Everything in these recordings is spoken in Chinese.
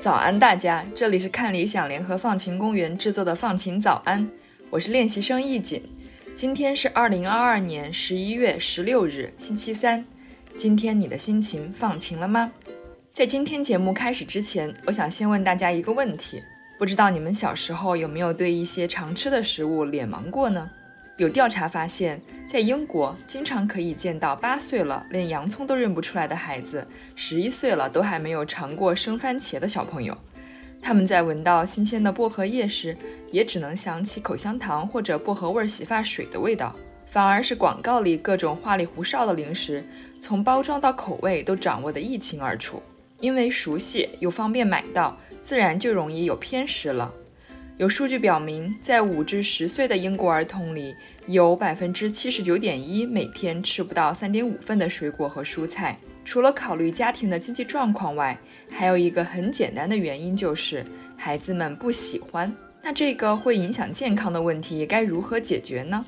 早安，大家！这里是看理想联合放晴公园制作的放晴早安，我是练习生易锦。今天是二零二二年十一月十六日，星期三。今天你的心情放晴了吗？在今天节目开始之前，我想先问大家一个问题：不知道你们小时候有没有对一些常吃的食物脸盲过呢？有调查发现，在英国经常可以见到八岁了连洋葱都认不出来的孩子，十一岁了都还没有尝过生番茄的小朋友。他们在闻到新鲜的薄荷叶时，也只能想起口香糖或者薄荷味洗发水的味道，反而是广告里各种花里胡哨的零食，从包装到口味都掌握得一清二楚。因为熟悉又方便买到，自然就容易有偏食了。有数据表明，在五至十岁的英国儿童里，有百分之七十九点一每天吃不到三点五份的水果和蔬菜。除了考虑家庭的经济状况外，还有一个很简单的原因，就是孩子们不喜欢。那这个会影响健康的问题该如何解决呢？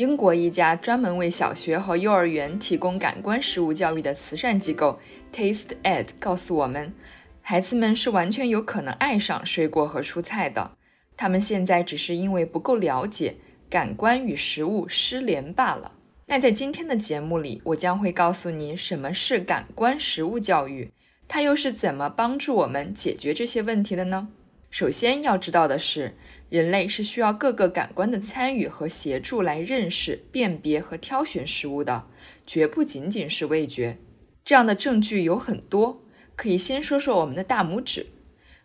英国一家专门为小学和幼儿园提供感官食物教育的慈善机构 Taste Ed 告诉我们。孩子们是完全有可能爱上水果和蔬菜的，他们现在只是因为不够了解感官与食物失联罢了。那在今天的节目里，我将会告诉你什么是感官食物教育，它又是怎么帮助我们解决这些问题的呢？首先要知道的是，人类是需要各个感官的参与和协助来认识、辨别和挑选食物的，绝不仅仅是味觉。这样的证据有很多。可以先说说我们的大拇指，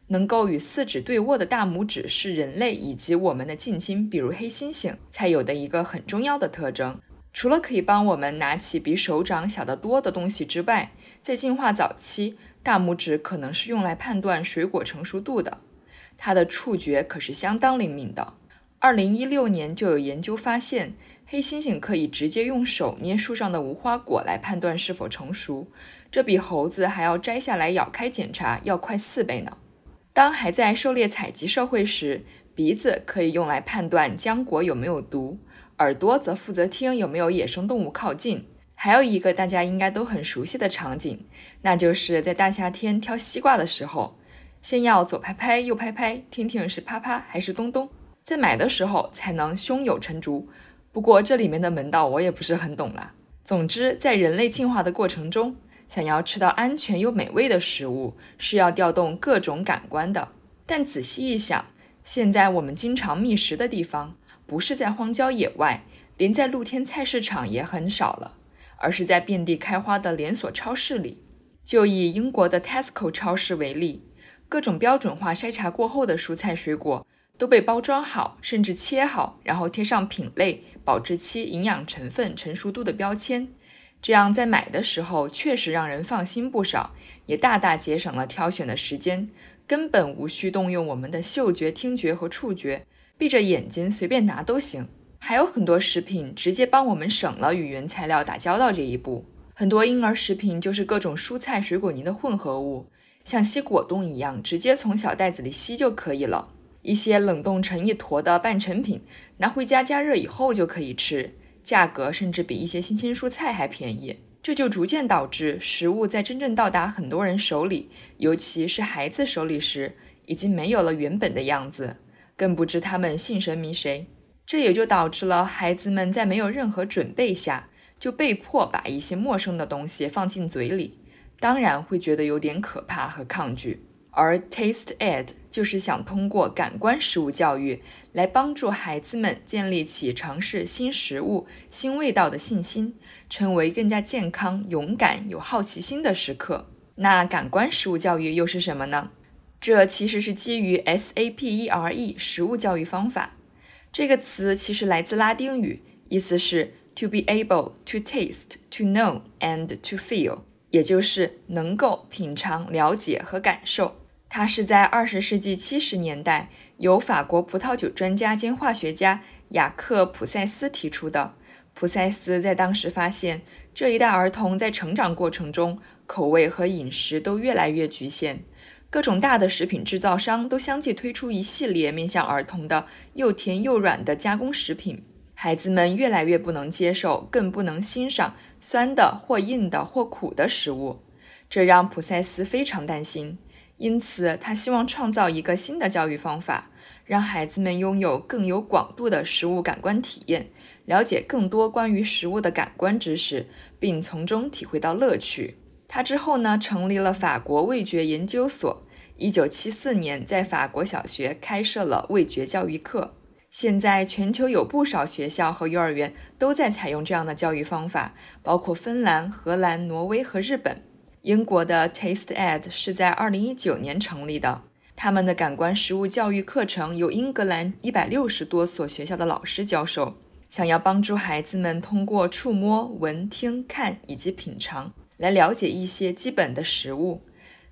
能够与四指对握的大拇指是人类以及我们的近亲，比如黑猩猩才有的一个很重要的特征。除了可以帮我们拿起比手掌小得多的东西之外，在进化早期，大拇指可能是用来判断水果成熟度的。它的触觉可是相当灵敏的。二零一六年就有研究发现。黑猩猩可以直接用手捏树上的无花果来判断是否成熟，这比猴子还要摘下来咬开检查要快四倍呢。当还在狩猎采集社会时，鼻子可以用来判断浆果有没有毒，耳朵则负责听有没有野生动物靠近。还有一个大家应该都很熟悉的场景，那就是在大夏天挑西瓜的时候，先要左拍拍右拍拍，听听是啪啪还是咚咚，在买的时候才能胸有成竹。不过这里面的门道我也不是很懂啦。总之，在人类进化的过程中，想要吃到安全又美味的食物，是要调动各种感官的。但仔细一想，现在我们经常觅食的地方，不是在荒郊野外，连在露天菜市场也很少了，而是在遍地开花的连锁超市里。就以英国的 Tesco 超市为例，各种标准化筛查过后的蔬菜水果。都被包装好，甚至切好，然后贴上品类、保质期、营养成分、成熟度的标签，这样在买的时候确实让人放心不少，也大大节省了挑选的时间，根本无需动用我们的嗅觉、听觉和触觉，闭着眼睛随便拿都行。还有很多食品直接帮我们省了与原材料打交道这一步，很多婴儿食品就是各种蔬菜水果泥的混合物，像吸果冻一样，直接从小袋子里吸就可以了。一些冷冻成一坨的半成品，拿回家加热以后就可以吃，价格甚至比一些新鲜蔬菜还便宜。这就逐渐导致食物在真正到达很多人手里，尤其是孩子手里时，已经没有了原本的样子，更不知他们信神迷谁。这也就导致了孩子们在没有任何准备下，就被迫把一些陌生的东西放进嘴里，当然会觉得有点可怕和抗拒。而 Taste Ed 就是想通过感官食物教育来帮助孩子们建立起尝试新食物、新味道的信心，成为更加健康、勇敢、有好奇心的食客。那感官食物教育又是什么呢？这其实是基于 SAPERE 食物教育方法。这个词其实来自拉丁语，意思是 to be able to taste, to know and to feel，也就是能够品尝、了解和感受。它是在二十世纪七十年代由法国葡萄酒专家兼化学家雅克·普塞斯提出的，普塞斯在当时发现，这一代儿童在成长过程中，口味和饮食都越来越局限。各种大的食品制造商都相继推出一系列面向儿童的又甜又软的加工食品，孩子们越来越不能接受，更不能欣赏酸的或硬的或苦的食物，这让普塞斯非常担心。因此，他希望创造一个新的教育方法，让孩子们拥有更有广度的食物感官体验，了解更多关于食物的感官知识，并从中体会到乐趣。他之后呢，成立了法国味觉研究所。一九七四年，在法国小学开设了味觉教育课。现在，全球有不少学校和幼儿园都在采用这样的教育方法，包括芬兰、荷兰、挪威和日本。英国的 Taste Ed 是在二零一九年成立的，他们的感官食物教育课程由英格兰一百六十多所学校的老师教授，想要帮助孩子们通过触摸、闻、听、看以及品尝来了解一些基本的食物。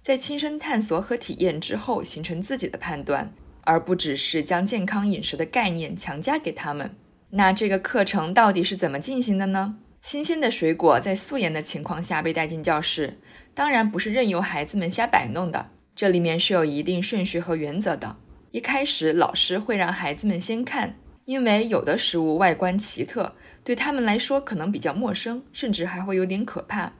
在亲身探索和体验之后，形成自己的判断，而不只是将健康饮食的概念强加给他们。那这个课程到底是怎么进行的呢？新鲜的水果在素颜的情况下被带进教室，当然不是任由孩子们瞎摆弄的，这里面是有一定顺序和原则的。一开始，老师会让孩子们先看，因为有的食物外观奇特，对他们来说可能比较陌生，甚至还会有点可怕。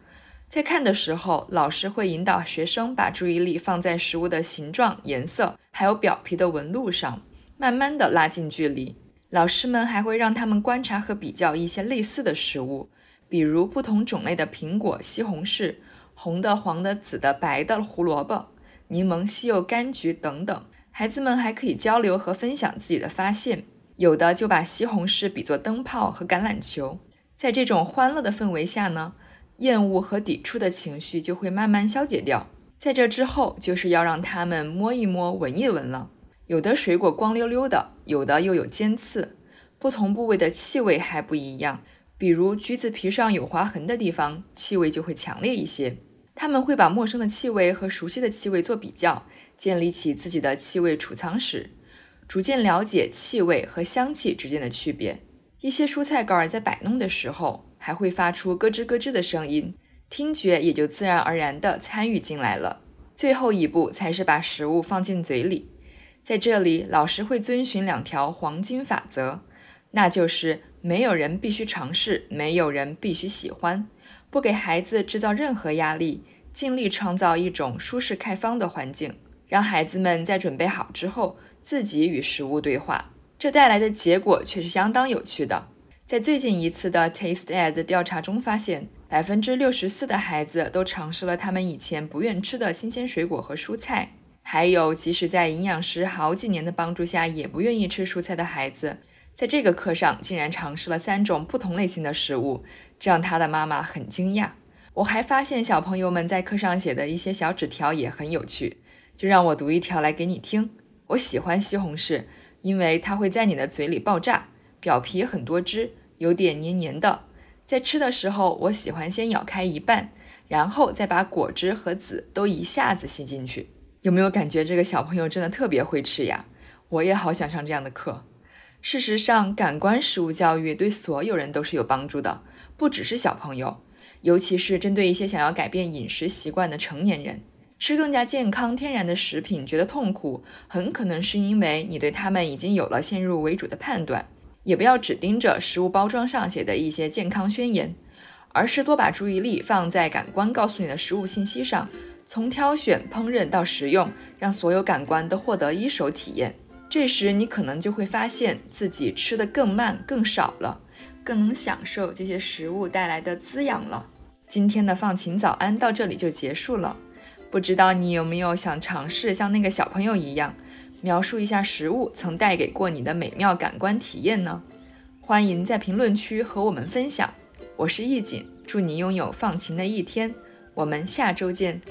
在看的时候，老师会引导学生把注意力放在食物的形状、颜色，还有表皮的纹路上，慢慢的拉近距离。老师们还会让他们观察和比较一些类似的食物，比如不同种类的苹果、西红柿、红的、黄的、紫的、白的胡萝卜、柠檬、西柚、柑橘等等。孩子们还可以交流和分享自己的发现，有的就把西红柿比作灯泡和橄榄球。在这种欢乐的氛围下呢？厌恶和抵触的情绪就会慢慢消解掉。在这之后，就是要让他们摸一摸、闻一闻了。有的水果光溜溜的，有的又有尖刺，不同部位的气味还不一样。比如橘子皮上有划痕的地方，气味就会强烈一些。他们会把陌生的气味和熟悉的气味做比较，建立起自己的气味储藏室，逐渐了解气味和香气之间的区别。一些蔬菜干在摆弄的时候。还会发出咯吱咯吱的声音，听觉也就自然而然地参与进来了。最后一步才是把食物放进嘴里，在这里，老师会遵循两条黄金法则，那就是没有人必须尝试，没有人必须喜欢，不给孩子制造任何压力，尽力创造一种舒适开放的环境，让孩子们在准备好之后自己与食物对话。这带来的结果却是相当有趣的。在最近一次的 Taste Ed 调查中发现，百分之六十四的孩子都尝试了他们以前不愿吃的新鲜水果和蔬菜。还有，即使在营养师好几年的帮助下，也不愿意吃蔬菜的孩子，在这个课上竟然尝试了三种不同类型的食物，这让他的妈妈很惊讶。我还发现小朋友们在课上写的一些小纸条也很有趣，就让我读一条来给你听。我喜欢西红柿，因为它会在你的嘴里爆炸，表皮很多汁。有点黏黏的，在吃的时候，我喜欢先咬开一半，然后再把果汁和籽都一下子吸进去。有没有感觉这个小朋友真的特别会吃呀？我也好想上这样的课。事实上，感官食物教育对所有人都是有帮助的，不只是小朋友，尤其是针对一些想要改变饮食习惯的成年人。吃更加健康、天然的食品觉得痛苦，很可能是因为你对他们已经有了先入为主的判断。也不要只盯着食物包装上写的一些健康宣言，而是多把注意力放在感官告诉你的食物信息上，从挑选、烹饪到食用，让所有感官都获得一手体验。这时，你可能就会发现自己吃得更慢、更少了，更能享受这些食物带来的滋养了。今天的放晴早安到这里就结束了，不知道你有没有想尝试像那个小朋友一样？描述一下食物曾带给过你的美妙感官体验呢？欢迎在评论区和我们分享。我是易锦，祝你拥有放晴的一天。我们下周见。